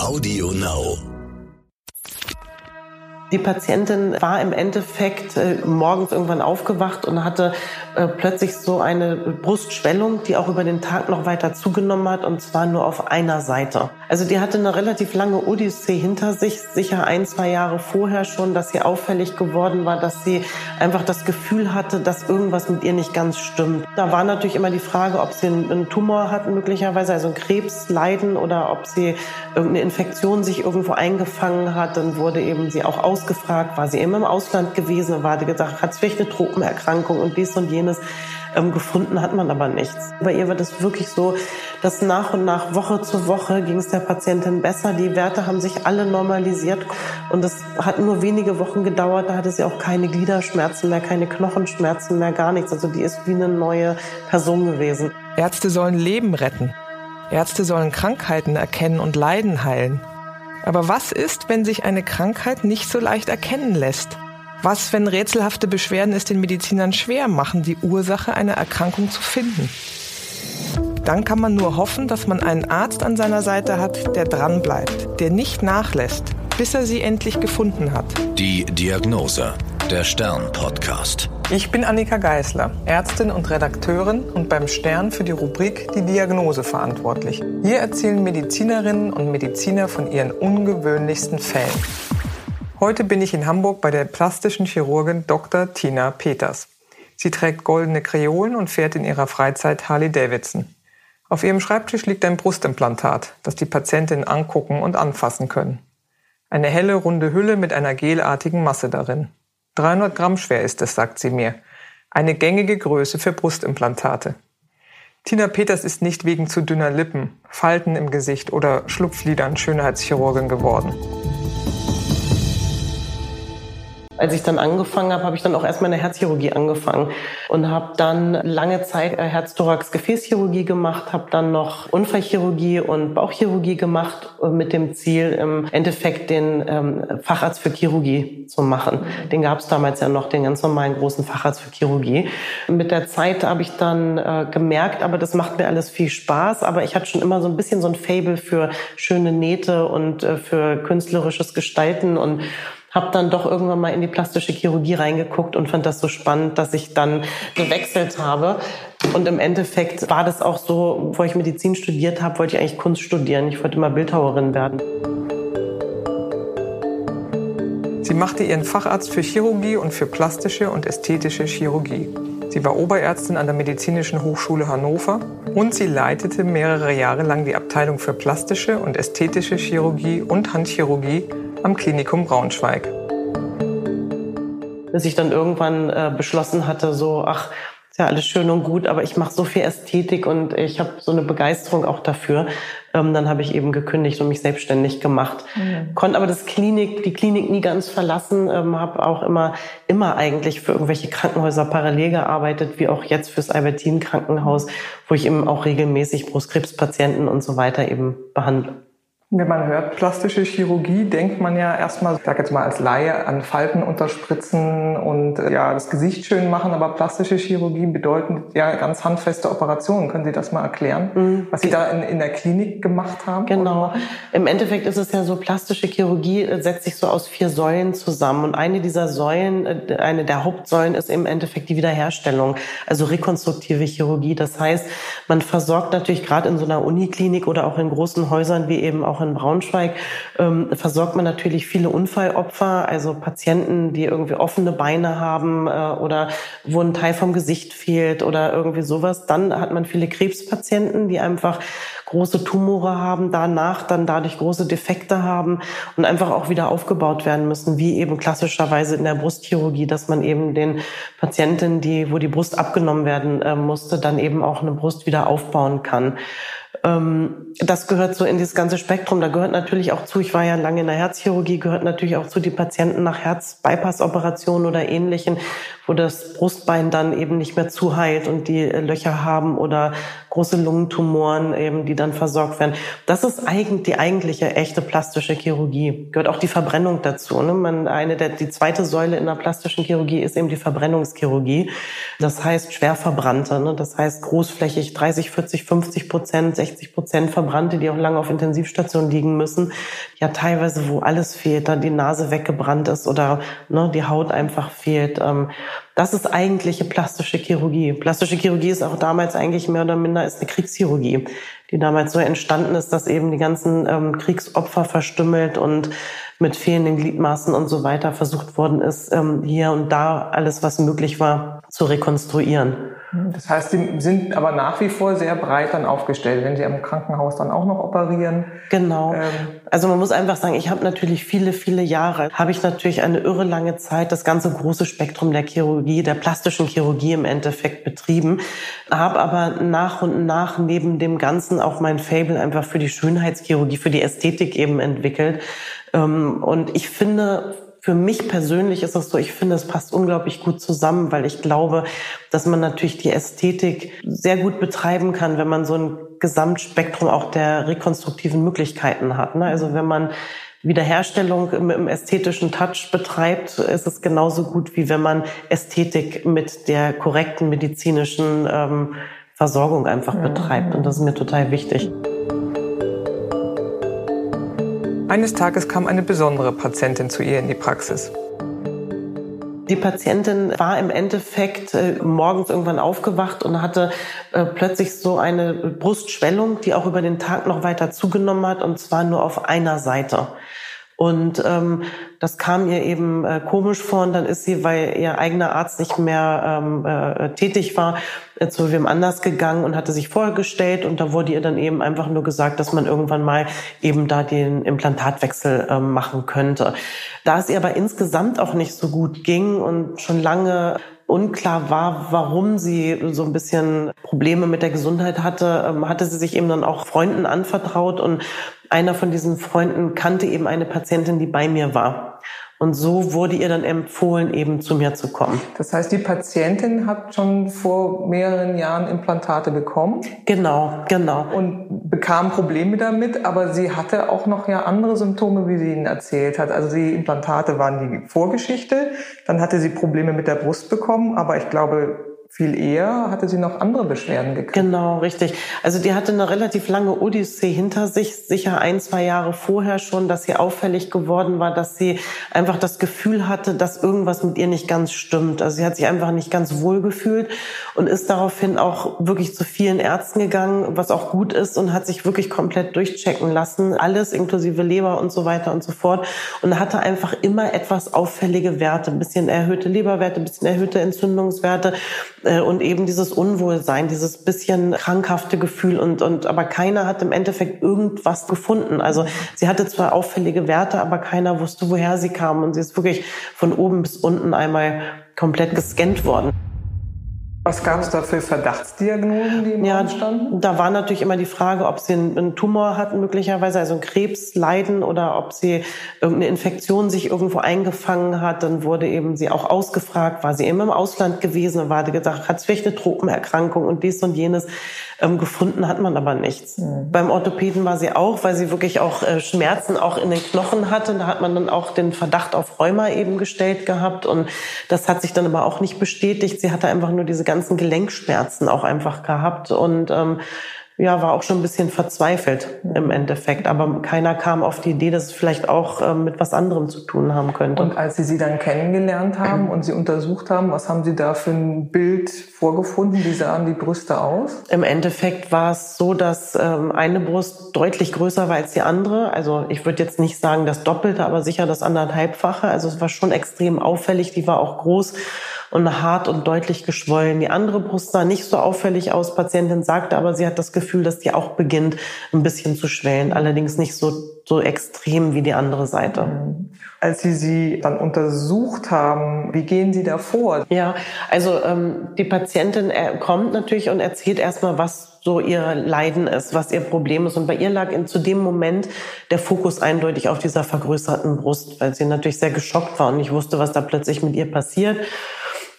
Audio Now. Die Patientin war im Endeffekt äh, morgens irgendwann aufgewacht und hatte äh, plötzlich so eine Brustschwellung, die auch über den Tag noch weiter zugenommen hat und zwar nur auf einer Seite. Also die hatte eine relativ lange Odyssee hinter sich, sicher ein, zwei Jahre vorher schon, dass sie auffällig geworden war, dass sie einfach das Gefühl hatte, dass irgendwas mit ihr nicht ganz stimmt. Da war natürlich immer die Frage, ob sie einen Tumor hat möglicherweise, also ein Krebsleiden oder ob sie irgendeine Infektion sich irgendwo eingefangen hat. Dann wurde eben sie auch aus ausgefragt, war sie immer im Ausland gewesen, war die gesagt, hat vielleicht eine Tropenerkrankung und dies und jenes. Ähm, gefunden hat man aber nichts. Bei ihr war das wirklich so, dass nach und nach, Woche zu Woche ging es der Patientin besser. Die Werte haben sich alle normalisiert und es hat nur wenige Wochen gedauert. Da hatte sie auch keine Gliederschmerzen mehr, keine Knochenschmerzen mehr, gar nichts. Also die ist wie eine neue Person gewesen. Ärzte sollen Leben retten. Ärzte sollen Krankheiten erkennen und Leiden heilen. Aber was ist, wenn sich eine Krankheit nicht so leicht erkennen lässt? Was, wenn rätselhafte Beschwerden es den Medizinern schwer machen, die Ursache einer Erkrankung zu finden? Dann kann man nur hoffen, dass man einen Arzt an seiner Seite hat, der dranbleibt, der nicht nachlässt, bis er sie endlich gefunden hat. Die Diagnose, der Stern-Podcast. Ich bin Annika Geißler, Ärztin und Redakteurin und beim Stern für die Rubrik Die Diagnose verantwortlich. Hier erzählen Medizinerinnen und Mediziner von ihren ungewöhnlichsten Fällen. Heute bin ich in Hamburg bei der plastischen Chirurgin Dr. Tina Peters. Sie trägt goldene Kreolen und fährt in ihrer Freizeit Harley Davidson. Auf ihrem Schreibtisch liegt ein Brustimplantat, das die Patientin angucken und anfassen können. Eine helle, runde Hülle mit einer gelartigen Masse darin. 300 Gramm schwer ist es, sagt sie mir. Eine gängige Größe für Brustimplantate. Tina Peters ist nicht wegen zu dünner Lippen, Falten im Gesicht oder Schlupflidern Schönheitschirurgin geworden. Als ich dann angefangen habe, habe ich dann auch erstmal eine Herzchirurgie angefangen und habe dann lange Zeit äh, Herz-Thorax-Gefäßchirurgie gemacht, habe dann noch Unfallchirurgie und Bauchchirurgie gemacht äh, mit dem Ziel, im Endeffekt den ähm, Facharzt für Chirurgie zu machen. Den gab es damals ja noch, den ganz normalen großen Facharzt für Chirurgie. Mit der Zeit habe ich dann äh, gemerkt, aber das macht mir alles viel Spaß, aber ich hatte schon immer so ein bisschen so ein Fable für schöne Nähte und äh, für künstlerisches Gestalten und habe dann doch irgendwann mal in die plastische Chirurgie reingeguckt und fand das so spannend, dass ich dann gewechselt habe. Und im Endeffekt war das auch so, bevor ich Medizin studiert habe, wollte ich eigentlich Kunst studieren. Ich wollte mal Bildhauerin werden. Sie machte ihren Facharzt für Chirurgie und für plastische und ästhetische Chirurgie. Sie war Oberärztin an der Medizinischen Hochschule Hannover und sie leitete mehrere Jahre lang die Abteilung für plastische und ästhetische Chirurgie und Handchirurgie am Klinikum Braunschweig. Bis ich dann irgendwann äh, beschlossen hatte, so, ach, ist ja alles schön und gut, aber ich mache so viel Ästhetik und ich habe so eine Begeisterung auch dafür. Ähm, dann habe ich eben gekündigt und mich selbstständig gemacht. Mhm. Konnte aber das Klinik, die Klinik nie ganz verlassen, ähm, habe auch immer, immer eigentlich für irgendwelche Krankenhäuser parallel gearbeitet, wie auch jetzt fürs Albertin Krankenhaus, wo ich eben auch regelmäßig Brustkrebspatienten und so weiter eben behandle. Wenn man hört plastische Chirurgie, denkt man ja erstmal, ich sag jetzt mal als Laie, an Falten unterspritzen und äh, ja das Gesicht schön machen. Aber plastische Chirurgie bedeutet ja ganz handfeste Operationen. Können Sie das mal erklären, mhm. was Sie da in, in, der Klinik gemacht haben? Genau. Im Endeffekt ist es ja so, plastische Chirurgie äh, setzt sich so aus vier Säulen zusammen. Und eine dieser Säulen, äh, eine der Hauptsäulen ist im Endeffekt die Wiederherstellung, also rekonstruktive Chirurgie. Das heißt, man versorgt natürlich gerade in so einer Uniklinik oder auch in großen Häusern wie eben auch in Braunschweig ähm, versorgt man natürlich viele Unfallopfer, also Patienten, die irgendwie offene Beine haben äh, oder wo ein Teil vom Gesicht fehlt oder irgendwie sowas. Dann hat man viele Krebspatienten, die einfach große Tumore haben, danach dann dadurch große Defekte haben und einfach auch wieder aufgebaut werden müssen, wie eben klassischerweise in der Brustchirurgie, dass man eben den Patienten, die, wo die Brust abgenommen werden äh, musste, dann eben auch eine Brust wieder aufbauen kann. Ähm, das gehört so in dieses ganze Spektrum. Da gehört natürlich auch zu, ich war ja lange in der Herzchirurgie, gehört natürlich auch zu die Patienten nach Herz-Bypass-Operationen oder ähnlichen, wo das Brustbein dann eben nicht mehr zuheilt und die Löcher haben oder große Lungentumoren eben, die dann versorgt werden. Das ist eigentlich die eigentliche echte plastische Chirurgie. Gehört auch die Verbrennung dazu. Ne? Man, eine der, die zweite Säule in der plastischen Chirurgie ist eben die Verbrennungschirurgie. Das heißt schwer verbrannte. Ne? Das heißt großflächig 30, 40, 50 Prozent, 60 Prozent Verbrannte, die auch lange auf Intensivstationen liegen müssen. Ja, teilweise, wo alles fehlt, dann die Nase weggebrannt ist oder ne, die Haut einfach fehlt. Ähm, das ist eigentliche plastische Chirurgie. Plastische Chirurgie ist auch damals eigentlich mehr oder minder ist eine Kriegschirurgie, die damals so entstanden ist, dass eben die ganzen ähm, Kriegsopfer verstümmelt und mit fehlenden Gliedmaßen und so weiter versucht worden ist, ähm, hier und da alles, was möglich war, zu rekonstruieren. Das heißt, Sie sind aber nach wie vor sehr breit dann aufgestellt, wenn Sie am Krankenhaus dann auch noch operieren. Genau. Ähm also man muss einfach sagen, ich habe natürlich viele, viele Jahre, habe ich natürlich eine irre lange Zeit das ganze große Spektrum der Chirurgie, der plastischen Chirurgie im Endeffekt betrieben, habe aber nach und nach neben dem Ganzen auch mein Fable einfach für die Schönheitschirurgie, für die Ästhetik eben entwickelt. Ähm, und ich finde, für mich persönlich ist es so, ich finde, es passt unglaublich gut zusammen, weil ich glaube, dass man natürlich die Ästhetik sehr gut betreiben kann, wenn man so ein Gesamtspektrum auch der rekonstruktiven Möglichkeiten hat. Ne? Also wenn man Wiederherstellung im, im, ästhetischen Touch betreibt, ist es genauso gut, wie wenn man Ästhetik mit der korrekten medizinischen ähm, Versorgung einfach betreibt. Und das ist mir total wichtig. Eines Tages kam eine besondere Patientin zu ihr in die Praxis. Die Patientin war im Endeffekt äh, morgens irgendwann aufgewacht und hatte äh, plötzlich so eine Brustschwellung, die auch über den Tag noch weiter zugenommen hat, und zwar nur auf einer Seite. Und ähm, das kam ihr eben äh, komisch vor und dann ist sie, weil ihr eigener Arzt nicht mehr ähm, äh, tätig war, äh, zu wem anders gegangen und hatte sich vorgestellt und da wurde ihr dann eben einfach nur gesagt, dass man irgendwann mal eben da den Implantatwechsel äh, machen könnte. Da es ihr aber insgesamt auch nicht so gut ging und schon lange unklar war, warum sie so ein bisschen Probleme mit der Gesundheit hatte, ähm, hatte sie sich eben dann auch Freunden anvertraut und einer von diesen Freunden kannte eben eine Patientin, die bei mir war. Und so wurde ihr dann empfohlen, eben zu mir zu kommen. Das heißt, die Patientin hat schon vor mehreren Jahren Implantate bekommen? Genau, genau. Und bekam Probleme damit, aber sie hatte auch noch ja andere Symptome, wie sie Ihnen erzählt hat. Also die Implantate waren die Vorgeschichte. Dann hatte sie Probleme mit der Brust bekommen, aber ich glaube, viel eher hatte sie noch andere Beschwerden gekriegt. Genau, richtig. Also die hatte eine relativ lange Odyssee hinter sich, sicher ein, zwei Jahre vorher schon, dass sie auffällig geworden war, dass sie einfach das Gefühl hatte, dass irgendwas mit ihr nicht ganz stimmt. Also sie hat sich einfach nicht ganz wohl gefühlt und ist daraufhin auch wirklich zu vielen Ärzten gegangen, was auch gut ist und hat sich wirklich komplett durchchecken lassen, alles inklusive Leber und so weiter und so fort und hatte einfach immer etwas auffällige Werte, ein bisschen erhöhte Leberwerte, ein bisschen erhöhte Entzündungswerte und eben dieses Unwohlsein, dieses bisschen krankhafte Gefühl und, und aber keiner hat im Endeffekt irgendwas gefunden. Also sie hatte zwar auffällige Werte, aber keiner wusste, woher sie kam und sie ist wirklich von oben bis unten einmal komplett gescannt worden. Was gab es da für Verdachtsdiagnosen, die im ja, standen? Da war natürlich immer die Frage, ob sie einen Tumor hatten möglicherweise, also ein Krebsleiden oder ob sie irgendeine Infektion sich irgendwo eingefangen hat. Dann wurde eben sie auch ausgefragt, war sie eben im Ausland gewesen und war gedacht, hat sie vielleicht eine Tropenerkrankung und dies und jenes. Ähm, gefunden hat man aber nichts. Mhm. Beim Orthopäden war sie auch, weil sie wirklich auch äh, Schmerzen auch in den Knochen hatte. Da hat man dann auch den Verdacht auf Rheuma eben gestellt gehabt und das hat sich dann aber auch nicht bestätigt. Sie hatte einfach nur diese ganzen Gelenkschmerzen auch einfach gehabt und ähm, ja, war auch schon ein bisschen verzweifelt im Endeffekt. Aber keiner kam auf die Idee, dass es vielleicht auch ähm, mit was anderem zu tun haben könnte. Und als Sie sie dann kennengelernt haben und sie untersucht haben, was haben Sie da für ein Bild vorgefunden? Wie sahen die Brüste aus? Im Endeffekt war es so, dass ähm, eine Brust deutlich größer war als die andere. Also ich würde jetzt nicht sagen das Doppelte, aber sicher das anderthalbfache. Also es war schon extrem auffällig. Die war auch groß und hart und deutlich geschwollen. Die andere Brust sah nicht so auffällig aus. Patientin sagte aber, sie hat das Gefühl, dass die auch beginnt, ein bisschen zu schwellen. Allerdings nicht so, so extrem wie die andere Seite. Als Sie sie dann untersucht haben, wie gehen Sie da vor? Ja, also ähm, die Patientin äh, kommt natürlich und erzählt erstmal, was so ihr Leiden ist, was ihr Problem ist. Und bei ihr lag in, zu dem Moment der Fokus eindeutig auf dieser vergrößerten Brust, weil sie natürlich sehr geschockt war und nicht wusste, was da plötzlich mit ihr passiert.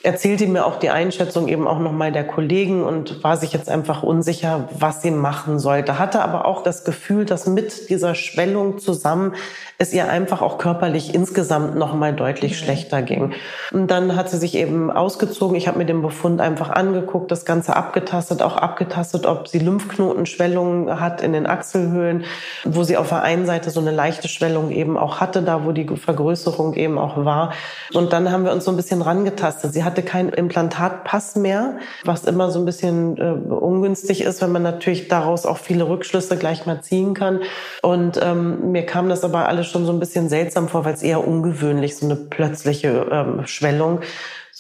Erzählte mir auch die Einschätzung eben auch nochmal der Kollegen und war sich jetzt einfach unsicher, was sie machen sollte. Hatte aber auch das Gefühl, dass mit dieser Schwellung zusammen es ihr einfach auch körperlich insgesamt nochmal deutlich mhm. schlechter ging. Und dann hat sie sich eben ausgezogen. Ich habe mir den Befund einfach angeguckt, das Ganze abgetastet, auch abgetastet, ob sie Lymphknotenschwellungen hat in den Achselhöhlen, wo sie auf der einen Seite so eine leichte Schwellung eben auch hatte, da wo die Vergrößerung eben auch war. Und dann haben wir uns so ein bisschen rangetastet. Sie hatte keinen Implantatpass mehr, was immer so ein bisschen äh, ungünstig ist, wenn man natürlich daraus auch viele Rückschlüsse gleich mal ziehen kann. Und ähm, mir kam das aber alles schon so ein bisschen seltsam vor, weil es eher ungewöhnlich, so eine plötzliche ähm, Schwellung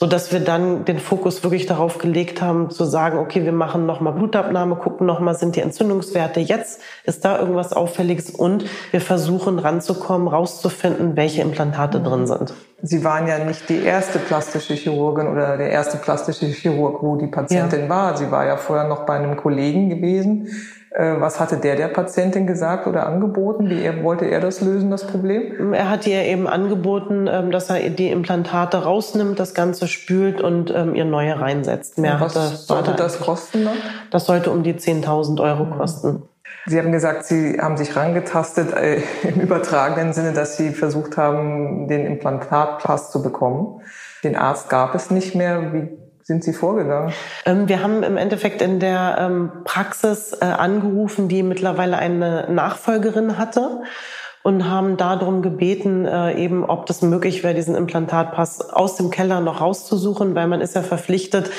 so dass wir dann den Fokus wirklich darauf gelegt haben, zu sagen, okay, wir machen nochmal Blutabnahme, gucken nochmal, sind die Entzündungswerte jetzt, ist da irgendwas Auffälliges und wir versuchen ranzukommen, rauszufinden, welche Implantate drin sind. Sie waren ja nicht die erste plastische Chirurgin oder der erste plastische Chirurg, wo die Patientin ja. war. Sie war ja vorher noch bei einem Kollegen gewesen. Äh, was hatte der der Patientin gesagt oder angeboten? Wie er, wollte er das lösen, das Problem? Er hat ihr eben angeboten, ähm, dass er die Implantate rausnimmt, das Ganze spült und ähm, ihr neue reinsetzt. Mehr was das, sollte das kosten dann? Das sollte um die 10.000 Euro kosten. Sie haben gesagt, Sie haben sich rangetastet äh, im übertragenen Sinne, dass Sie versucht haben, den Implantatpass zu bekommen. Den Arzt gab es nicht mehr. Wie sind Sie vorgegangen? Ähm, wir haben im Endeffekt in der ähm, Praxis äh, angerufen, die mittlerweile eine Nachfolgerin hatte und haben darum gebeten, äh, eben, ob das möglich wäre, diesen Implantatpass aus dem Keller noch rauszusuchen, weil man ist ja verpflichtet,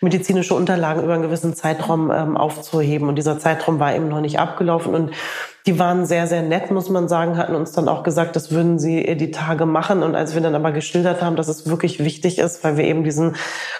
medizinische Unterlagen über einen gewissen Zeitraum ähm, aufzuheben. Und dieser Zeitraum war eben noch nicht abgelaufen. Und die waren sehr, sehr nett, muss man sagen, hatten uns dann auch gesagt, das würden sie die Tage machen. Und als wir dann aber geschildert haben, dass es wirklich wichtig ist, weil wir eben diesen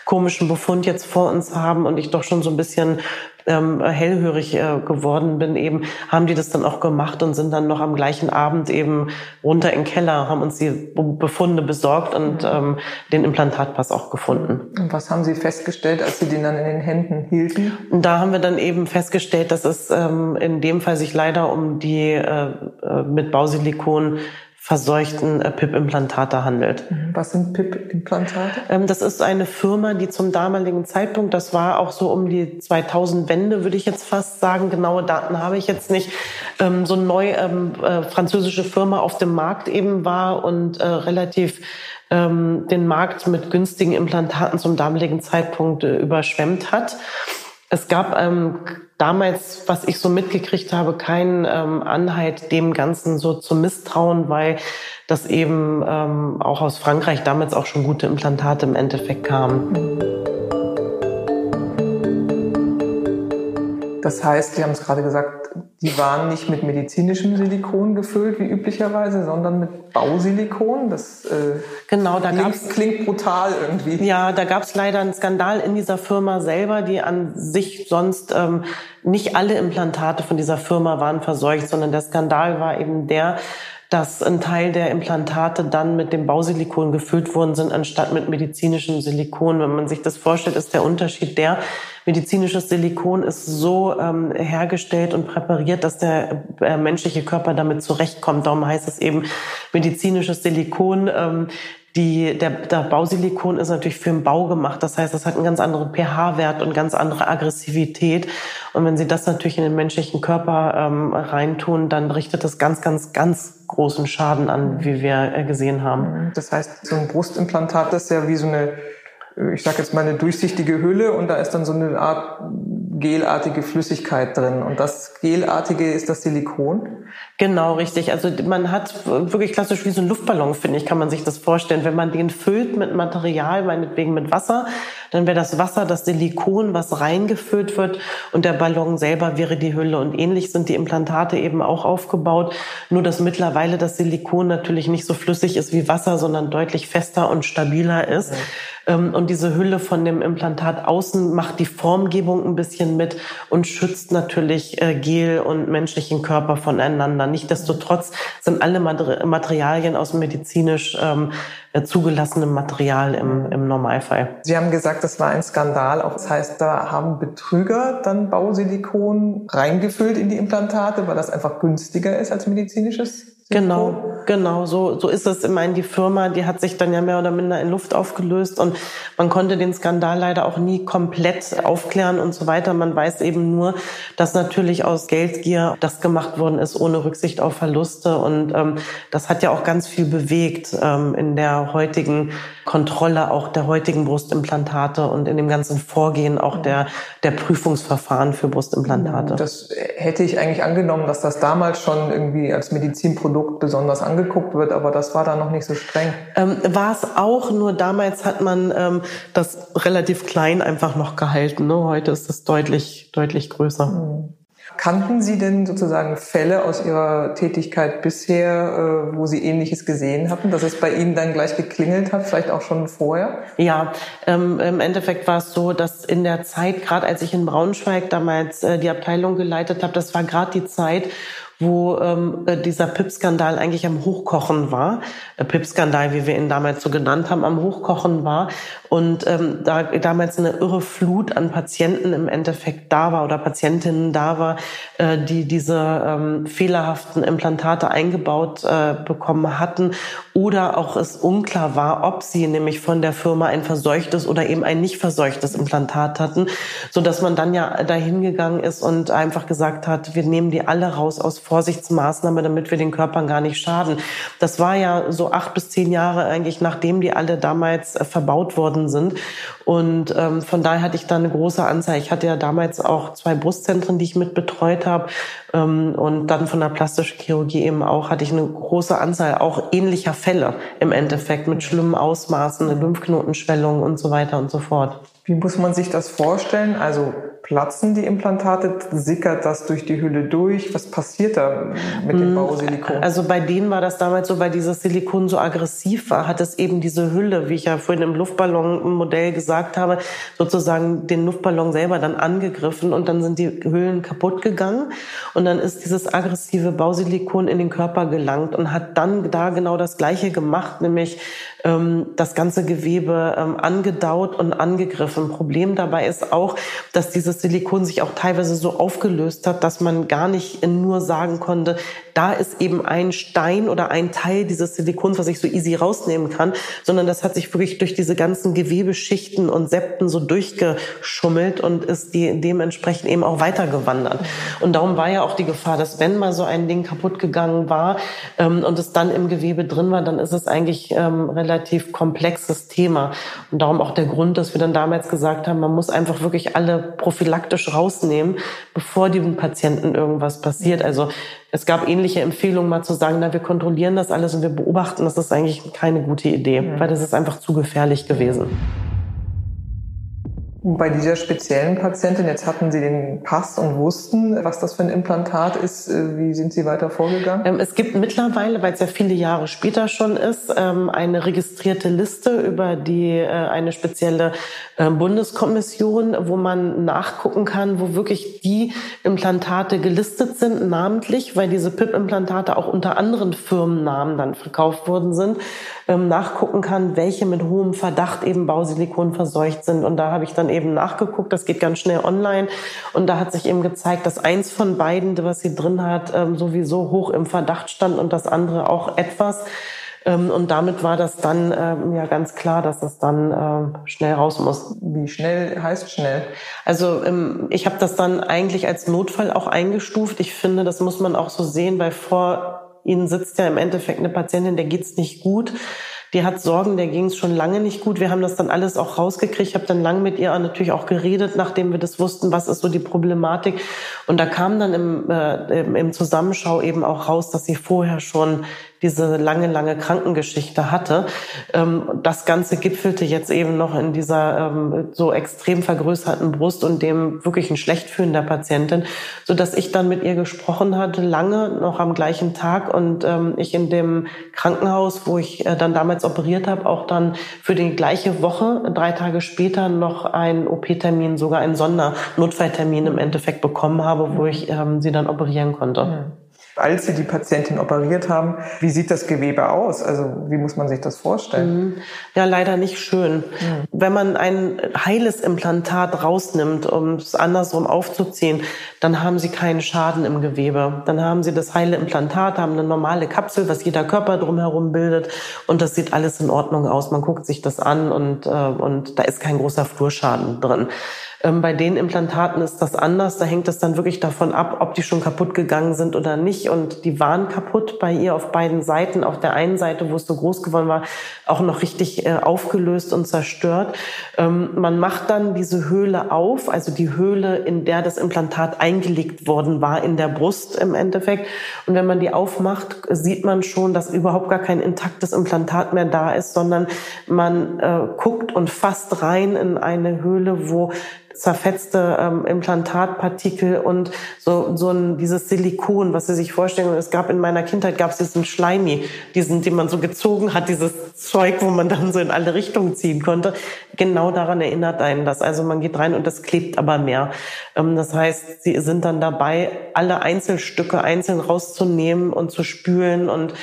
komischen Befund jetzt vor uns haben und ich doch schon so ein bisschen ähm, hellhörig äh, geworden bin, eben haben die das dann auch gemacht und sind dann noch am gleichen Abend eben runter in den Keller, haben uns die Befunde besorgt und mhm. ähm, den Implantatpass auch gefunden. Und was haben Sie festgestellt, als Sie den dann in den Händen hielten? Und da haben wir dann eben festgestellt, dass es ähm, in dem Fall sich leider um die äh, äh mit Bausilikon verseuchten äh, PIP-Implantate handelt. Mhm. Was sind PIP-Implantate? Ähm, das ist eine Firma, die zum damaligen Zeitpunkt, das war auch so um die 2000 Wende, würde ich jetzt fast sagen, genaue Daten habe ich jetzt nicht, ähm, so neu ähm, äh, französische Firma auf dem Markt eben war und äh, relativ ähm, den Markt mit günstigen Implantaten zum damaligen Zeitpunkt überschwemmt hat. Es gab ähm, damals, was ich so mitgekriegt habe, keinen ähm, Anhalt, dem Ganzen so zu misstrauen, weil das eben ähm, auch aus Frankreich damals auch schon gute Implantate im Endeffekt kamen. Das heißt, Sie haben es gerade gesagt, die waren nicht mit medizinischem Silikon gefüllt, wie üblicherweise, sondern mit Bausilikon. Das äh, genau, da klingt, klingt brutal irgendwie. Ja, da gab es leider einen Skandal in dieser Firma selber, die an sich sonst ähm, nicht alle Implantate von dieser Firma waren verseucht, sondern der Skandal war eben der, dass ein Teil der Implantate dann mit dem Bausilikon gefüllt worden sind, anstatt mit medizinischem Silikon. Wenn man sich das vorstellt, ist der Unterschied der, medizinisches Silikon ist so ähm, hergestellt und präpariert, dass der äh, menschliche Körper damit zurechtkommt. Darum heißt es eben medizinisches Silikon. Ähm, die, der, der Bausilikon ist natürlich für den Bau gemacht. Das heißt, das hat einen ganz anderen pH-Wert und ganz andere Aggressivität. Und wenn Sie das natürlich in den menschlichen Körper ähm, reintun, dann richtet das ganz, ganz, ganz großen Schaden an, wie wir äh, gesehen haben. Das heißt, so ein Brustimplantat ist ja wie so eine ich sage jetzt mal eine durchsichtige Hülle und da ist dann so eine Art gelartige Flüssigkeit drin. Und das gelartige ist das Silikon? Genau, richtig. Also man hat wirklich klassisch wie so ein Luftballon, finde ich, kann man sich das vorstellen. Wenn man den füllt mit Material, meinetwegen mit Wasser, dann wäre das Wasser das Silikon, was reingefüllt wird und der Ballon selber wäre die Hülle. Und ähnlich sind die Implantate eben auch aufgebaut, nur dass mittlerweile das Silikon natürlich nicht so flüssig ist wie Wasser, sondern deutlich fester und stabiler ist. Ja. Ähm, und diese Hülle von dem Implantat außen macht die Formgebung ein bisschen mit und schützt natürlich äh, Gel und menschlichen Körper voneinander. Nichtsdestotrotz sind alle Materialien aus medizinisch ähm, äh, zugelassenem Material im, im Normalfall. Sie haben gesagt, das war ein Skandal. Auch das heißt, da haben Betrüger dann Bausilikon reingefüllt in die Implantate, weil das einfach günstiger ist als medizinisches? Genau. genau, so, so ist es. Ich meine, die Firma, die hat sich dann ja mehr oder minder in Luft aufgelöst und man konnte den Skandal leider auch nie komplett aufklären und so weiter. Man weiß eben nur, dass natürlich aus Geldgier das gemacht worden ist, ohne Rücksicht auf Verluste. Und ähm, das hat ja auch ganz viel bewegt ähm, in der heutigen Kontrolle auch der heutigen Brustimplantate und in dem ganzen Vorgehen auch der, der Prüfungsverfahren für Brustimplantate. Das hätte ich eigentlich angenommen, dass das damals schon irgendwie als Medizinprodukt besonders angeguckt wird, aber das war da noch nicht so streng. Ähm, war es auch, nur damals hat man ähm, das relativ klein einfach noch gehalten. Ne? Heute ist es deutlich, deutlich größer. Mhm. Kannten Sie denn sozusagen Fälle aus Ihrer Tätigkeit bisher, äh, wo Sie Ähnliches gesehen hatten, dass es bei Ihnen dann gleich geklingelt hat, vielleicht auch schon vorher? Ja, ähm, im Endeffekt war es so, dass in der Zeit, gerade als ich in Braunschweig damals äh, die Abteilung geleitet habe, das war gerade die Zeit, wo ähm, äh, dieser PIP-Skandal eigentlich am Hochkochen war. Äh, PIP-Skandal, wie wir ihn damals so genannt haben, am Hochkochen war. Und ähm, da damals eine irre Flut an Patienten im Endeffekt da war oder Patientinnen da war, äh, die diese ähm, fehlerhaften Implantate eingebaut äh, bekommen hatten oder auch es unklar war, ob sie nämlich von der Firma ein verseuchtes oder eben ein nicht verseuchtes Implantat hatten, so dass man dann ja dahin gegangen ist und einfach gesagt hat, wir nehmen die alle raus aus Vorsichtsmaßnahme, damit wir den Körpern gar nicht schaden. Das war ja so acht bis zehn Jahre eigentlich, nachdem die alle damals äh, verbaut worden sind. Und ähm, von daher hatte ich da eine große Anzahl. Ich hatte ja damals auch zwei Brustzentren, die ich mit betreut habe. Ähm, und dann von der plastischen Chirurgie eben auch hatte ich eine große Anzahl auch ähnlicher Fälle im Endeffekt mit schlimmen Ausmaßen, eine Lymphknotenschwellung und so weiter und so fort. Wie muss man sich das vorstellen? Also platzen die Implantate? Sickert das durch die Hülle durch? Was passiert da mit dem hm, Bausilikon? Also bei denen war das damals so, weil dieses Silikon so aggressiv war, hat es eben diese Hülle, wie ich ja vorhin im Luftballonmodell gesagt habe, sozusagen den Luftballon selber dann angegriffen und dann sind die Hüllen kaputt gegangen und dann ist dieses aggressive Bausilikon in den Körper gelangt und hat dann da genau das Gleiche gemacht, nämlich ähm, das ganze Gewebe ähm, angedaut und angegriffen. Problem dabei ist auch, dass dieses Silikon sich auch teilweise so aufgelöst hat, dass man gar nicht nur sagen konnte, da ist eben ein Stein oder ein Teil dieses Silikons, was ich so easy rausnehmen kann, sondern das hat sich wirklich durch diese ganzen Gewebeschichten und Septen so durchgeschummelt und ist die dementsprechend eben auch weitergewandert. Und darum war ja auch die Gefahr, dass wenn mal so ein Ding kaputt gegangen war ähm, und es dann im Gewebe drin war, dann ist es eigentlich ähm, relativ komplexes Thema. Und darum auch der Grund, dass wir dann damals gesagt haben, man muss einfach wirklich alle prophylaktisch rausnehmen, bevor dem Patienten irgendwas passiert. Also es gab ähnliche Empfehlungen, mal zu sagen, na, wir kontrollieren das alles und wir beobachten, das ist eigentlich keine gute Idee, weil das ist einfach zu gefährlich gewesen. Bei dieser speziellen Patientin, jetzt hatten Sie den Pass und wussten, was das für ein Implantat ist. Äh, wie sind Sie weiter vorgegangen? Ähm, es gibt mittlerweile, weil es ja viele Jahre später schon ist, ähm, eine registrierte Liste über die äh, eine spezielle äh, Bundeskommission, wo man nachgucken kann, wo wirklich die Implantate gelistet sind, namentlich, weil diese PIP-Implantate auch unter anderen Firmennamen dann verkauft worden sind, ähm, nachgucken kann, welche mit hohem Verdacht eben Bausilikon verseucht sind. Und da habe ich dann eben nachgeguckt, das geht ganz schnell online. Und da hat sich eben gezeigt, dass eins von beiden, was sie drin hat, ähm, sowieso hoch im Verdacht stand und das andere auch etwas. Ähm, und damit war das dann ähm, ja ganz klar, dass es dann schnell raus muss. Wie schnell heißt schnell? Also ich habe das dann eigentlich als Notfall auch eingestuft. Ich finde, das muss man auch so sehen, weil vor Ihnen sitzt ja im Endeffekt eine Patientin, der geht's nicht gut die hat Sorgen, der ging es schon lange nicht gut. Wir haben das dann alles auch rausgekriegt. Ich habe dann lang mit ihr natürlich auch geredet, nachdem wir das wussten, was ist so die Problematik. Und da kam dann im, äh, im Zusammenschau eben auch raus, dass sie vorher schon diese lange, lange Krankengeschichte hatte. Ähm, das Ganze gipfelte jetzt eben noch in dieser ähm, so extrem vergrößerten Brust und dem wirklichen Schlechtfühlen der Patientin, so dass ich dann mit ihr gesprochen hatte, lange, noch am gleichen Tag und ähm, ich in dem Krankenhaus, wo ich äh, dann damals operiert habe, auch dann für die gleiche Woche, drei Tage später, noch einen OP-Termin, sogar einen Sondernotfalltermin im Endeffekt bekommen habe, wo ich sie dann operieren konnte. Als Sie die Patientin operiert haben, wie sieht das Gewebe aus? Also wie muss man sich das vorstellen? Mhm. Ja, leider nicht schön. Mhm. Wenn man ein heiles Implantat rausnimmt, um es andersrum aufzuziehen, dann haben Sie keinen Schaden im Gewebe. Dann haben Sie das heile Implantat, haben eine normale Kapsel, was jeder Körper drumherum bildet und das sieht alles in Ordnung aus. Man guckt sich das an und, äh, und da ist kein großer Flurschaden drin. Ähm, bei den Implantaten ist das anders. Da hängt es dann wirklich davon ab, ob die schon kaputt gegangen sind oder nicht. Und die waren kaputt bei ihr auf beiden Seiten. Auf der einen Seite, wo es so groß geworden war, auch noch richtig äh, aufgelöst und zerstört. Ähm, man macht dann diese Höhle auf, also die Höhle, in der das Implantat eingelegt worden war, in der Brust im Endeffekt. Und wenn man die aufmacht, sieht man schon, dass überhaupt gar kein intaktes Implantat mehr da ist, sondern man äh, guckt und fasst rein in eine Höhle, wo zerfetzte ähm, Implantatpartikel und so, so ein, dieses Silikon, was Sie sich vorstellen. Es gab in meiner Kindheit gab es diesen Schleimi, diesen, den man so gezogen hat, dieses Zeug, wo man dann so in alle Richtungen ziehen konnte. Genau daran erinnert einen das. Also man geht rein und das klebt aber mehr. Ähm, das heißt, Sie sind dann dabei, alle Einzelstücke einzeln rauszunehmen und zu spülen und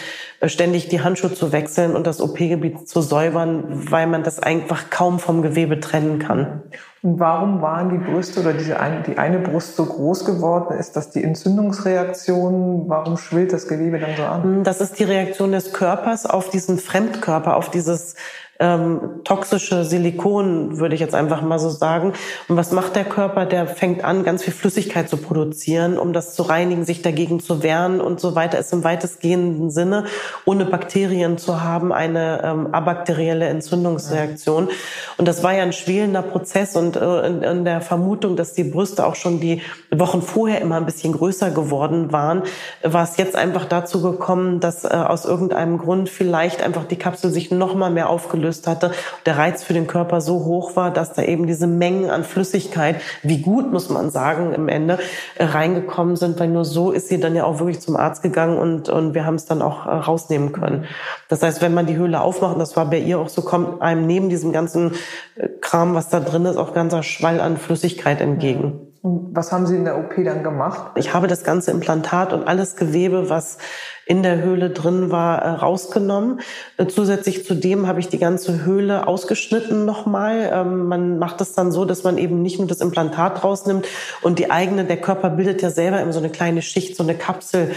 äh, ständig die Handschuhe zu wechseln und das OP-Gebiet zu säubern, weil man das einfach kaum vom Gewebe trennen kann. Und warum waren die Brüste oder diese eine, die eine Brust so groß geworden? Ist das die Entzündungsreaktion? Warum schwillt das Gewebe dann so an? Das ist die Reaktion des Körpers auf diesen Fremdkörper, auf dieses ähm, toxische Silikon, würde ich jetzt einfach mal so sagen. Und was macht der Körper? Der fängt an, ganz viel Flüssigkeit zu produzieren, um das zu reinigen, sich dagegen zu wehren und so weiter. Ist im weitestgehenden Sinne, ohne Bakterien zu haben, eine ähm, abakterielle Entzündungsreaktion. Und das war ja ein schwelender Prozess und äh, in, in der Vermutung, dass die Brüste auch schon die Wochen vorher immer ein bisschen größer geworden waren, war es jetzt einfach dazu gekommen, dass äh, aus irgendeinem Grund vielleicht einfach die Kapsel sich noch mal mehr aufgelöst ausgelöst hatte. Der Reiz für den Körper so hoch war, dass da eben diese Mengen an Flüssigkeit, wie gut muss man sagen, im Ende äh, reingekommen sind, weil nur so ist sie dann ja auch wirklich zum Arzt gegangen und, und wir haben es dann auch äh, rausnehmen können. Das heißt, wenn man die Höhle aufmacht, und das war bei ihr auch so, kommt einem neben diesem ganzen äh, Kram, was da drin ist, auch ganzer Schwall an Flüssigkeit entgegen. Was haben Sie in der OP dann gemacht? Ich habe das ganze Implantat und alles Gewebe, was in der Höhle drin war, äh, rausgenommen. Äh, zusätzlich zu dem habe ich die ganze Höhle ausgeschnitten nochmal. Ähm, man macht es dann so, dass man eben nicht nur das Implantat rausnimmt und die eigene, der Körper bildet ja selber immer so eine kleine Schicht, so eine Kapsel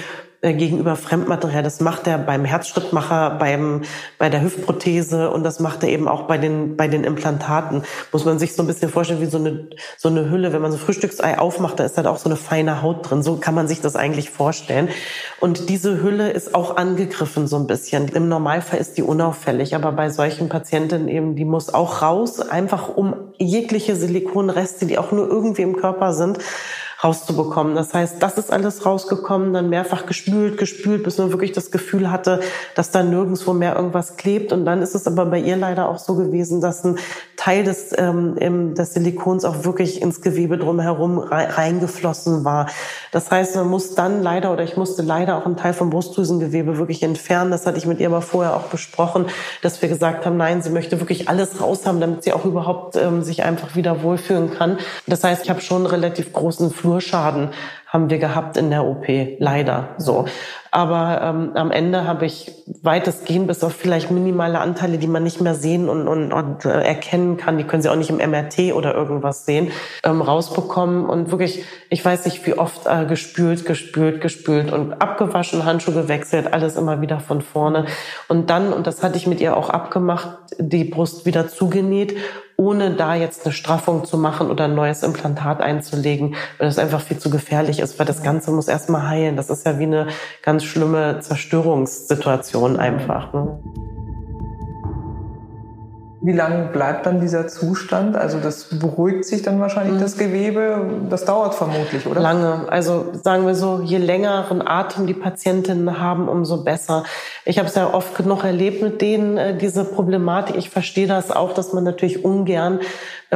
gegenüber Fremdmaterial. Das macht er beim Herzschrittmacher, beim, bei der Hüftprothese und das macht er eben auch bei den, bei den Implantaten. Muss man sich so ein bisschen vorstellen wie so eine, so eine Hülle. Wenn man so ein Frühstücksei aufmacht, da ist halt auch so eine feine Haut drin. So kann man sich das eigentlich vorstellen. Und diese Hülle ist auch angegriffen so ein bisschen. Im Normalfall ist die unauffällig, aber bei solchen Patienten eben, die muss auch raus, einfach um jegliche Silikonreste, die auch nur irgendwie im Körper sind, rauszubekommen. Das heißt, das ist alles rausgekommen, dann mehrfach gespült, gespült, bis man wirklich das Gefühl hatte, dass da nirgendwo mehr irgendwas klebt. Und dann ist es aber bei ihr leider auch so gewesen, dass ein Teil des, ähm, des Silikons auch wirklich ins Gewebe drumherum reingeflossen war. Das heißt, man muss dann leider oder ich musste leider auch einen Teil vom Brustdrüsengewebe wirklich entfernen. Das hatte ich mit ihr aber vorher auch besprochen, dass wir gesagt haben, nein, sie möchte wirklich alles raus haben, damit sie auch überhaupt ähm, sich einfach wieder wohlfühlen kann. Das heißt, ich habe schon einen relativ großen Flurschaden haben wir gehabt in der OP, leider so. Aber ähm, am Ende habe ich weitestgehend bis auf vielleicht minimale Anteile, die man nicht mehr sehen und, und, und äh, erkennen kann, die können Sie auch nicht im MRT oder irgendwas sehen, ähm, rausbekommen. Und wirklich, ich weiß nicht, wie oft äh, gespült, gespült, gespült und abgewaschen, Handschuhe gewechselt, alles immer wieder von vorne. Und dann, und das hatte ich mit ihr auch abgemacht, die Brust wieder zugenäht ohne da jetzt eine Straffung zu machen oder ein neues Implantat einzulegen, weil das einfach viel zu gefährlich ist, weil das Ganze muss erstmal heilen. Das ist ja wie eine ganz schlimme Zerstörungssituation einfach. Ne? Wie lange bleibt dann dieser Zustand? Also das beruhigt sich dann wahrscheinlich mhm. das Gewebe. Das dauert vermutlich, oder? Lange. Also sagen wir so, je längeren Atem die Patientinnen haben, umso besser. Ich habe es ja oft genug erlebt mit denen, äh, diese Problematik. Ich verstehe das auch, dass man natürlich ungern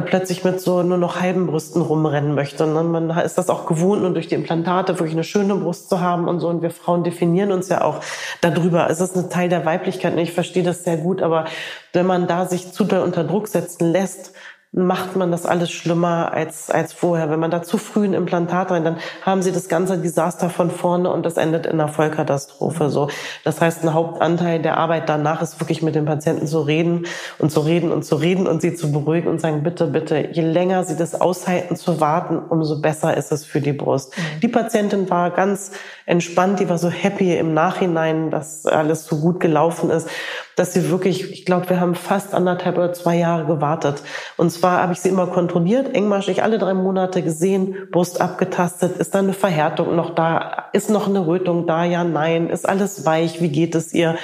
plötzlich mit so nur noch halben Brüsten rumrennen möchte. Und man ist das auch gewohnt und durch die Implantate wirklich eine schöne Brust zu haben und so. Und wir Frauen definieren uns ja auch darüber. Es ist ein Teil der Weiblichkeit und ich verstehe das sehr gut. Aber wenn man da sich zu doll unter Druck setzen lässt, macht man das alles schlimmer als, als vorher. Wenn man da zu früh ein Implantat rein, dann haben sie das ganze Desaster von vorne und das endet in einer Vollkatastrophe. So. Das heißt, ein Hauptanteil der Arbeit danach ist wirklich mit den Patienten zu reden und zu reden und zu reden und sie zu beruhigen und sagen, bitte, bitte, je länger sie das aushalten zu warten, umso besser ist es für die Brust. Mhm. Die Patientin war ganz entspannt, die war so happy im Nachhinein, dass alles so gut gelaufen ist dass sie wirklich, ich glaube, wir haben fast anderthalb oder zwei Jahre gewartet. Und zwar habe ich sie immer kontrolliert, engmaschig alle drei Monate gesehen, Brust abgetastet, ist da eine Verhärtung noch da, ist noch eine Rötung da, ja, nein, ist alles weich, wie geht es ihr?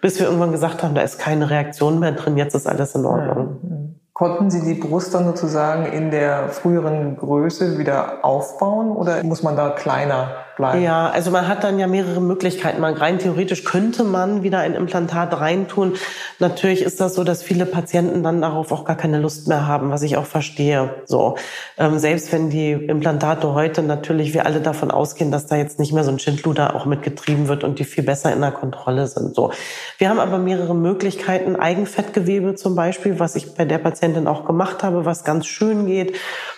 Bis wir irgendwann gesagt haben, da ist keine Reaktion mehr drin, jetzt ist alles in Ordnung. Ja. Konnten Sie die Brust dann sozusagen in der früheren Größe wieder aufbauen oder muss man da kleiner bleiben. Ja, also man hat dann ja mehrere Möglichkeiten. Man rein theoretisch könnte man wieder ein Implantat reintun. Natürlich ist das so, dass viele Patienten dann darauf auch gar keine Lust mehr haben, was ich auch verstehe. So, ähm, selbst wenn die Implantate heute natürlich wir alle davon ausgehen, dass da jetzt nicht mehr so ein Schindluder auch mitgetrieben wird und die viel besser in der Kontrolle sind. So, wir haben aber mehrere Möglichkeiten. Eigenfettgewebe zum Beispiel, was ich bei der Patientin auch gemacht habe, was ganz schön geht.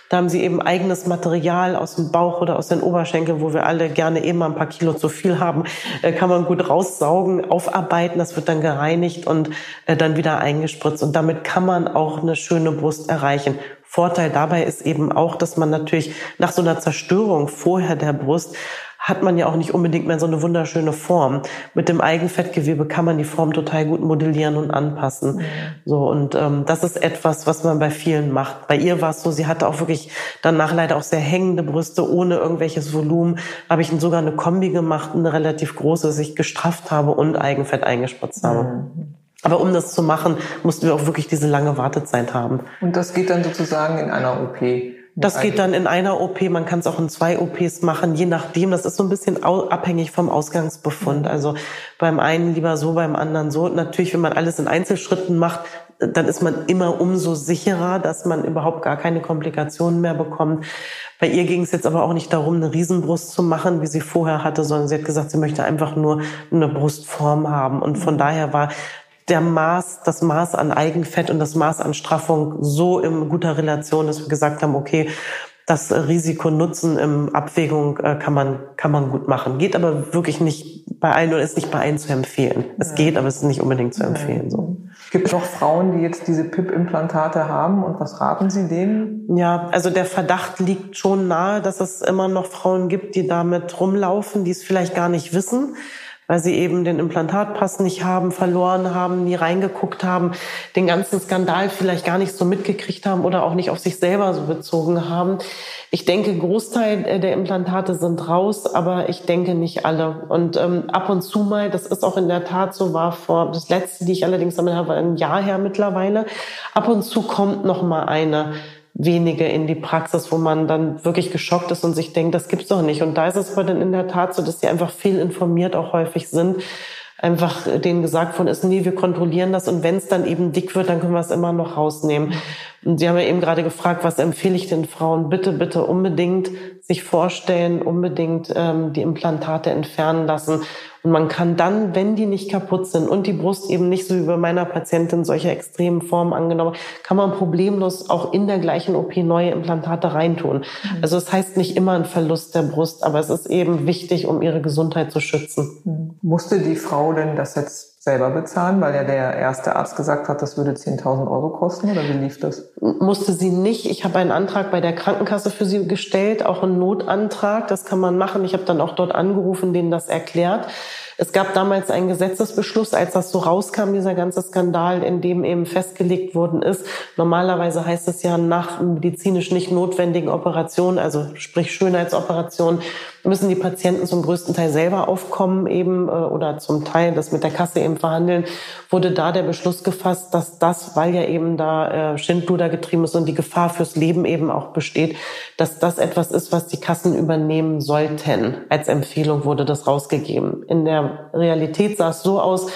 Da haben sie eben eigenes Material aus dem Bauch oder aus den Oberschenkeln, wo wir alle gerne eben ein paar Kilo zu viel haben, äh, kann man gut raussaugen, aufarbeiten. Das wird dann gereinigt und äh, dann wieder eingespritzt. Und damit kann man auch eine schöne Brust erreichen. Vorteil dabei ist eben auch, dass man natürlich nach so einer Zerstörung vorher der Brust hat man ja auch nicht unbedingt mehr so eine wunderschöne Form. Mit dem Eigenfettgewebe kann man die Form total gut modellieren und anpassen. So und ähm, das ist etwas, was man bei vielen macht. Bei ihr war es so, sie hatte auch wirklich danach leider auch sehr hängende Brüste ohne irgendwelches Volumen. Habe ich sogar eine Kombi gemacht, eine relativ große, dass ich gestrafft habe und Eigenfett eingespritzt habe. Mhm. Aber um das zu machen, mussten wir auch wirklich diese lange Wartezeit haben. Und das geht dann sozusagen in einer OP. Das geht dann in einer OP, man kann es auch in zwei OPs machen, je nachdem. Das ist so ein bisschen abhängig vom Ausgangsbefund. Also beim einen lieber so, beim anderen so. Natürlich, wenn man alles in Einzelschritten macht, dann ist man immer umso sicherer, dass man überhaupt gar keine Komplikationen mehr bekommt. Bei ihr ging es jetzt aber auch nicht darum, eine Riesenbrust zu machen, wie sie vorher hatte, sondern sie hat gesagt, sie möchte einfach nur eine Brustform haben. Und von daher war der Maß, das Maß an Eigenfett und das Maß an Straffung so in guter Relation, dass wir gesagt haben, okay, das Risiko-Nutzen im Abwägung äh, kann man, kann man gut machen. Geht aber wirklich nicht bei allen oder ist nicht bei allen zu empfehlen. Es geht, aber es ist nicht unbedingt zu empfehlen, so. Gibt es noch Frauen, die jetzt diese PIP-Implantate haben und was raten Sie denen? Ja, also der Verdacht liegt schon nahe, dass es immer noch Frauen gibt, die damit rumlaufen, die es vielleicht gar nicht wissen weil sie eben den Implantatpass nicht haben, verloren haben, nie reingeguckt haben, den ganzen Skandal vielleicht gar nicht so mitgekriegt haben oder auch nicht auf sich selber so bezogen haben. Ich denke, Großteil der Implantate sind raus, aber ich denke nicht alle. Und ähm, ab und zu mal, das ist auch in der Tat so, war vor das letzte, die ich allerdings damit habe, ein Jahr her mittlerweile. Ab und zu kommt noch mal eine wenige in die Praxis, wo man dann wirklich geschockt ist und sich denkt, das gibt's doch nicht. Und da ist es aber dann in der Tat so, dass sie einfach viel informiert auch häufig sind. Einfach denen gesagt von ist, nee, wir kontrollieren das und wenn es dann eben dick wird, dann können wir es immer noch rausnehmen. Und Sie haben ja eben gerade gefragt, was empfehle ich den Frauen? Bitte, bitte unbedingt sich vorstellen, unbedingt ähm, die Implantate entfernen lassen. Und man kann dann, wenn die nicht kaputt sind und die Brust eben nicht so wie bei meiner Patientin solche extremen Formen angenommen, kann man problemlos auch in der gleichen OP neue Implantate reintun. Mhm. Also es das heißt nicht immer ein Verlust der Brust, aber es ist eben wichtig, um ihre Gesundheit zu schützen. Mhm. Musste die Frau denn das jetzt selber bezahlen, weil ja der erste Arzt gesagt hat, das würde 10.000 Euro kosten oder wie lief das? Musste sie nicht. Ich habe einen Antrag bei der Krankenkasse für sie gestellt, auch einen Notantrag. Das kann man machen. Ich habe dann auch dort angerufen, denen das erklärt. Es gab damals einen Gesetzesbeschluss, als das so rauskam, dieser ganze Skandal, in dem eben festgelegt worden ist. Normalerweise heißt es ja nach medizinisch nicht notwendigen Operationen, also sprich Schönheitsoperationen, müssen die Patienten zum größten Teil selber aufkommen eben äh, oder zum Teil das mit der Kasse eben verhandeln, wurde da der Beschluss gefasst, dass das, weil ja eben da äh, Schindluder getrieben ist und die Gefahr fürs Leben eben auch besteht, dass das etwas ist, was die Kassen übernehmen sollten. Als Empfehlung wurde das rausgegeben. In der Realität sah es so aus,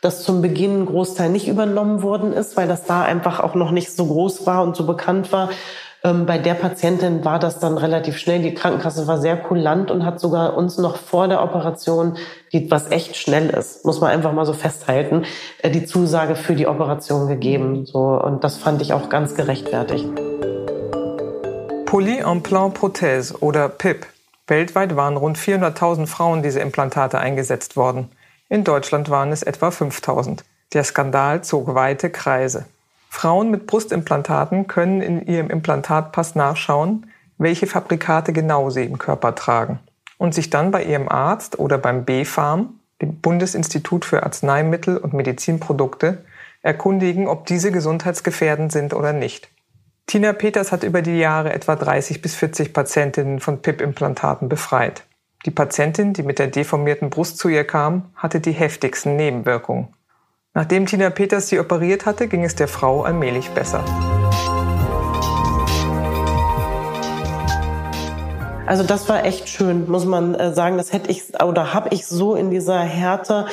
dass zum Beginn ein Großteil nicht übernommen worden ist, weil das da einfach auch noch nicht so groß war und so bekannt war Ähm, bei der Patientin war das dann relativ schnell. Die Krankenkasse war sehr kulant und hat sogar uns noch vor der Operation, die, was echt schnell ist, muss man einfach mal so festhalten, äh, die Zusage für die Operation gegeben. So, und das fand ich auch ganz gerechtfertigt. Poly-Implant-Prothèse oder PIP. Weltweit waren rund 400.000 Frauen diese Implantate eingesetzt worden. In Deutschland waren es etwa 5.000. Der Skandal zog weite Kreise. Frauen mit Brustimplantaten können in ihrem Implantatpass nachschauen, welche Fabrikate genau sie im Körper tragen und sich dann bei ihrem Arzt oder beim BfArM, dem Bundesinstitut für Arzneimittel und Medizinprodukte, erkundigen, ob diese gesundheitsgefährdend sind oder nicht. Tina Peters hat über die Jahre etwa 30 bis 40 Patientinnen von PIP-Implantaten befreit. Die Patientin, die mit der deformierten Brust zu ihr kam, hatte die heftigsten Nebenwirkungen. Nachdem Tina Peters sie operiert hatte, ging es der Frau allmählich besser. Also das war echt schön, muss man äh, sagen. Das hätte ich oder habe ich so in dieser Härte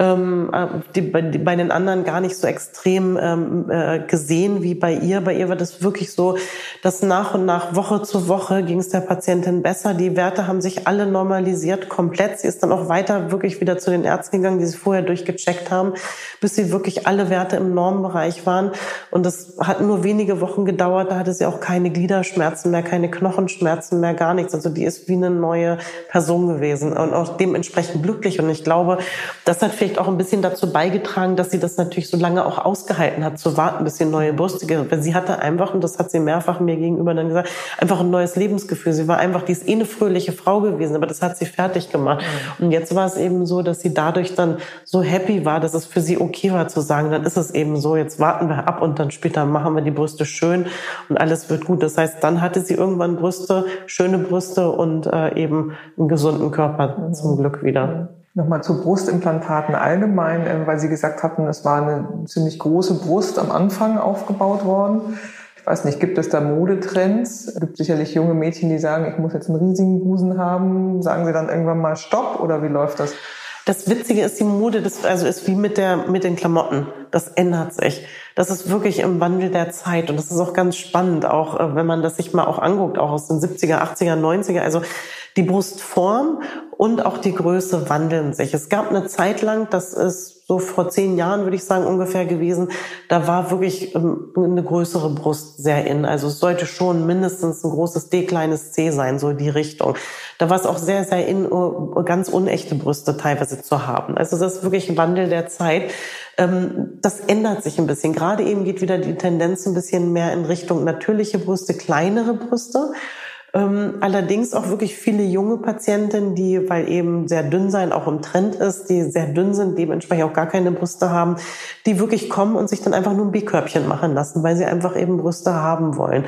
ähm, äh, die, die, bei den anderen gar nicht so extrem ähm, äh, gesehen wie bei ihr. Bei ihr war das wirklich so, dass nach und nach Woche zu Woche ging es der Patientin besser. Die Werte haben sich alle normalisiert komplett. Sie ist dann auch weiter wirklich wieder zu den Ärzten gegangen, die sie vorher durchgecheckt haben, bis sie wirklich alle Werte im Normbereich waren. Und das hat nur wenige Wochen gedauert. Da hatte sie auch keine Gliederschmerzen mehr, keine Knochenschmerzen mehr, gar nichts. Also die ist wie eine neue Person gewesen und auch dementsprechend glücklich. Und ich glaube, das hat vielleicht auch ein bisschen dazu beigetragen, dass sie das natürlich so lange auch ausgehalten hat, zu warten, bis sie neue Brüste Weil sie hatte einfach, und das hat sie mehrfach mir gegenüber dann gesagt, einfach ein neues Lebensgefühl. Sie war einfach, die ist eh eine fröhliche Frau gewesen, aber das hat sie fertig gemacht. Mhm. Und jetzt war es eben so, dass sie dadurch dann so happy war, dass es für sie okay war zu sagen, dann ist es eben so, jetzt warten wir ab und dann später machen wir die Brüste schön und alles wird gut. Das heißt, dann hatte sie irgendwann Brüste, schöne Brüste und äh, eben einen gesunden Körper mhm. zum Glück wieder. Nochmal zu Brustimplantaten allgemein, äh, weil Sie gesagt hatten, es war eine ziemlich große Brust am Anfang aufgebaut worden. Ich weiß nicht, gibt es da Modetrends? Es gibt sicherlich junge Mädchen, die sagen, ich muss jetzt einen riesigen Busen haben. Sagen Sie dann irgendwann mal Stopp oder wie läuft das? Das Witzige ist, die Mode, das also ist wie mit der, mit den Klamotten. Das ändert sich. Das ist wirklich im Wandel der Zeit. Und das ist auch ganz spannend, auch äh, wenn man das sich mal auch anguckt, auch aus den 70er, 80er, 90er. Also die Brustform und auch die Größe wandeln sich. Es gab eine Zeit lang, das ist so vor zehn Jahren, würde ich sagen, ungefähr gewesen, da war wirklich ähm, eine größere Brust sehr in. Also es sollte schon mindestens ein großes D, kleines C sein, so die Richtung. Da war es auch sehr, sehr in, äh, ganz unechte Brüste teilweise zu haben. Also das ist wirklich ein Wandel der Zeit. Ähm, das ändert sich ein bisschen. Gerade eben geht wieder die Tendenz ein bisschen mehr in Richtung natürliche Brüste, kleinere Brüste. Ähm, allerdings auch wirklich viele junge Patientinnen, die, weil eben sehr dünn sein auch im Trend ist, die sehr dünn sind, dementsprechend auch gar keine Brüste haben, die wirklich kommen und sich dann einfach nur ein B-Körbchen machen lassen, weil sie einfach eben Brüste haben wollen.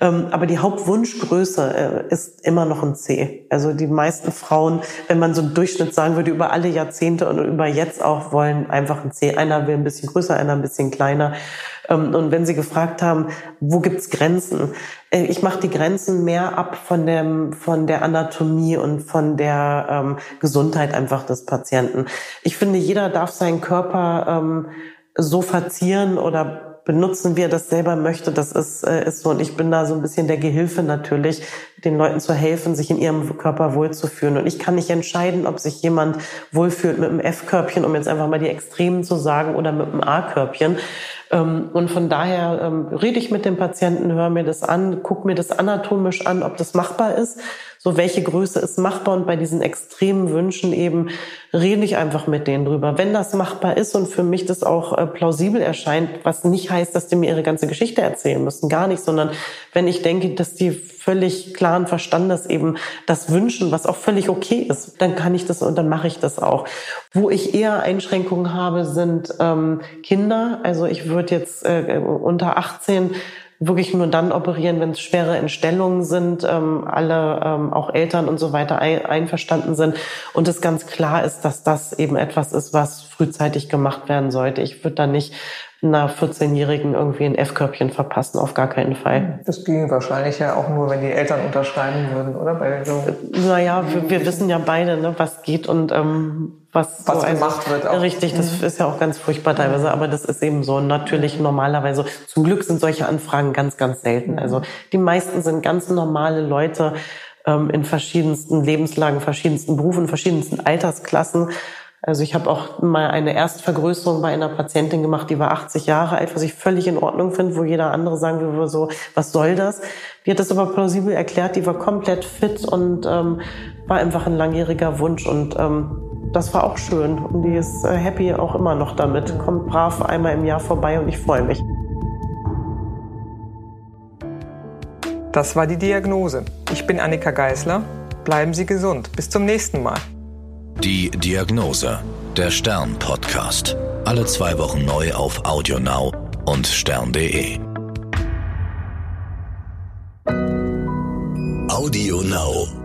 Mhm. Aber die Hauptwunschgröße äh, ist immer noch ein C. Also die meisten Frauen, wenn man so einen Durchschnitt sagen würde, über alle Jahrzehnte und über jetzt auch wollen einfach ein C. Einer will ein bisschen größer, einer ein bisschen kleiner. Ähm, und wenn Sie gefragt haben, wo gibt's Grenzen? Äh, ich mache die Grenzen mehr ab von, dem, von der Anatomie und von der ähm, Gesundheit einfach des Patienten. Ich finde, jeder darf seinen Körper ähm, so verzieren oder benutzen, wie er das selber möchte. Das ist, äh, ist so. Und ich bin da so ein bisschen der Gehilfe natürlich, den Leuten zu helfen, sich in ihrem Körper wohlzufühlen. Und ich kann nicht entscheiden, ob sich jemand wohlfühlt mit einem F-Körbchen, um jetzt einfach mal die Extremen zu sagen, oder mit einem A-Körbchen. Ähm, und von daher ähm, rede ich mit dem Patienten, höre mir das an, gucke mir das anatomisch an, ob das machbar ist. So, welche Größe ist machbar? Und bei diesen extremen Wünschen eben rede ich einfach mit denen drüber. Wenn das machbar ist und für mich das auch äh, plausibel erscheint, was nicht heißt, dass die mir ihre ganze Geschichte erzählen müssen, gar nicht, sondern wenn ich denke, dass die völlig klaren Verstandes eben das wünschen, was auch völlig okay ist, dann kann ich das und dann mache ich das auch. Wo ich eher Einschränkungen habe, sind ähm, Kinder. Also ich würde jetzt äh, unter 18 wirklich nur dann operieren, wenn es schwere Entstellungen sind, ähm, alle ähm, auch Eltern und so weiter ein, einverstanden sind und es ganz klar ist, dass das eben etwas ist, was frühzeitig gemacht werden sollte. Ich würde da nicht einer 14-Jährigen irgendwie ein F-Körbchen verpassen, auf gar keinen Fall. Das ging wahrscheinlich ja auch nur, wenn die Eltern unterschreiben würden, oder? Bei so naja, wir, wir wissen ja beide, ne, was geht und ähm, was, was so ein, gemacht wird. Auch. Richtig, das mhm. ist ja auch ganz furchtbar teilweise, aber das ist eben so natürlich normalerweise. Zum Glück sind solche Anfragen ganz, ganz selten. Also die meisten sind ganz normale Leute ähm, in verschiedensten Lebenslagen, verschiedensten Berufen, verschiedensten Altersklassen. Also ich habe auch mal eine Erstvergrößerung bei einer Patientin gemacht, die war 80 Jahre alt, was ich völlig in Ordnung finde, wo jeder andere sagen würde so, was soll das? Die hat das aber plausibel erklärt, die war komplett fit und ähm, war einfach ein langjähriger Wunsch und ähm, das war auch schön und die ist äh, happy auch immer noch damit. Kommt brav einmal im Jahr vorbei und ich freue mich. Das war die Diagnose. Ich bin Annika Geisler. Bleiben Sie gesund. Bis zum nächsten Mal. Die Diagnose. Der Stern-Podcast. Alle zwei Wochen neu auf AudioNow und stern.de. AudioNow.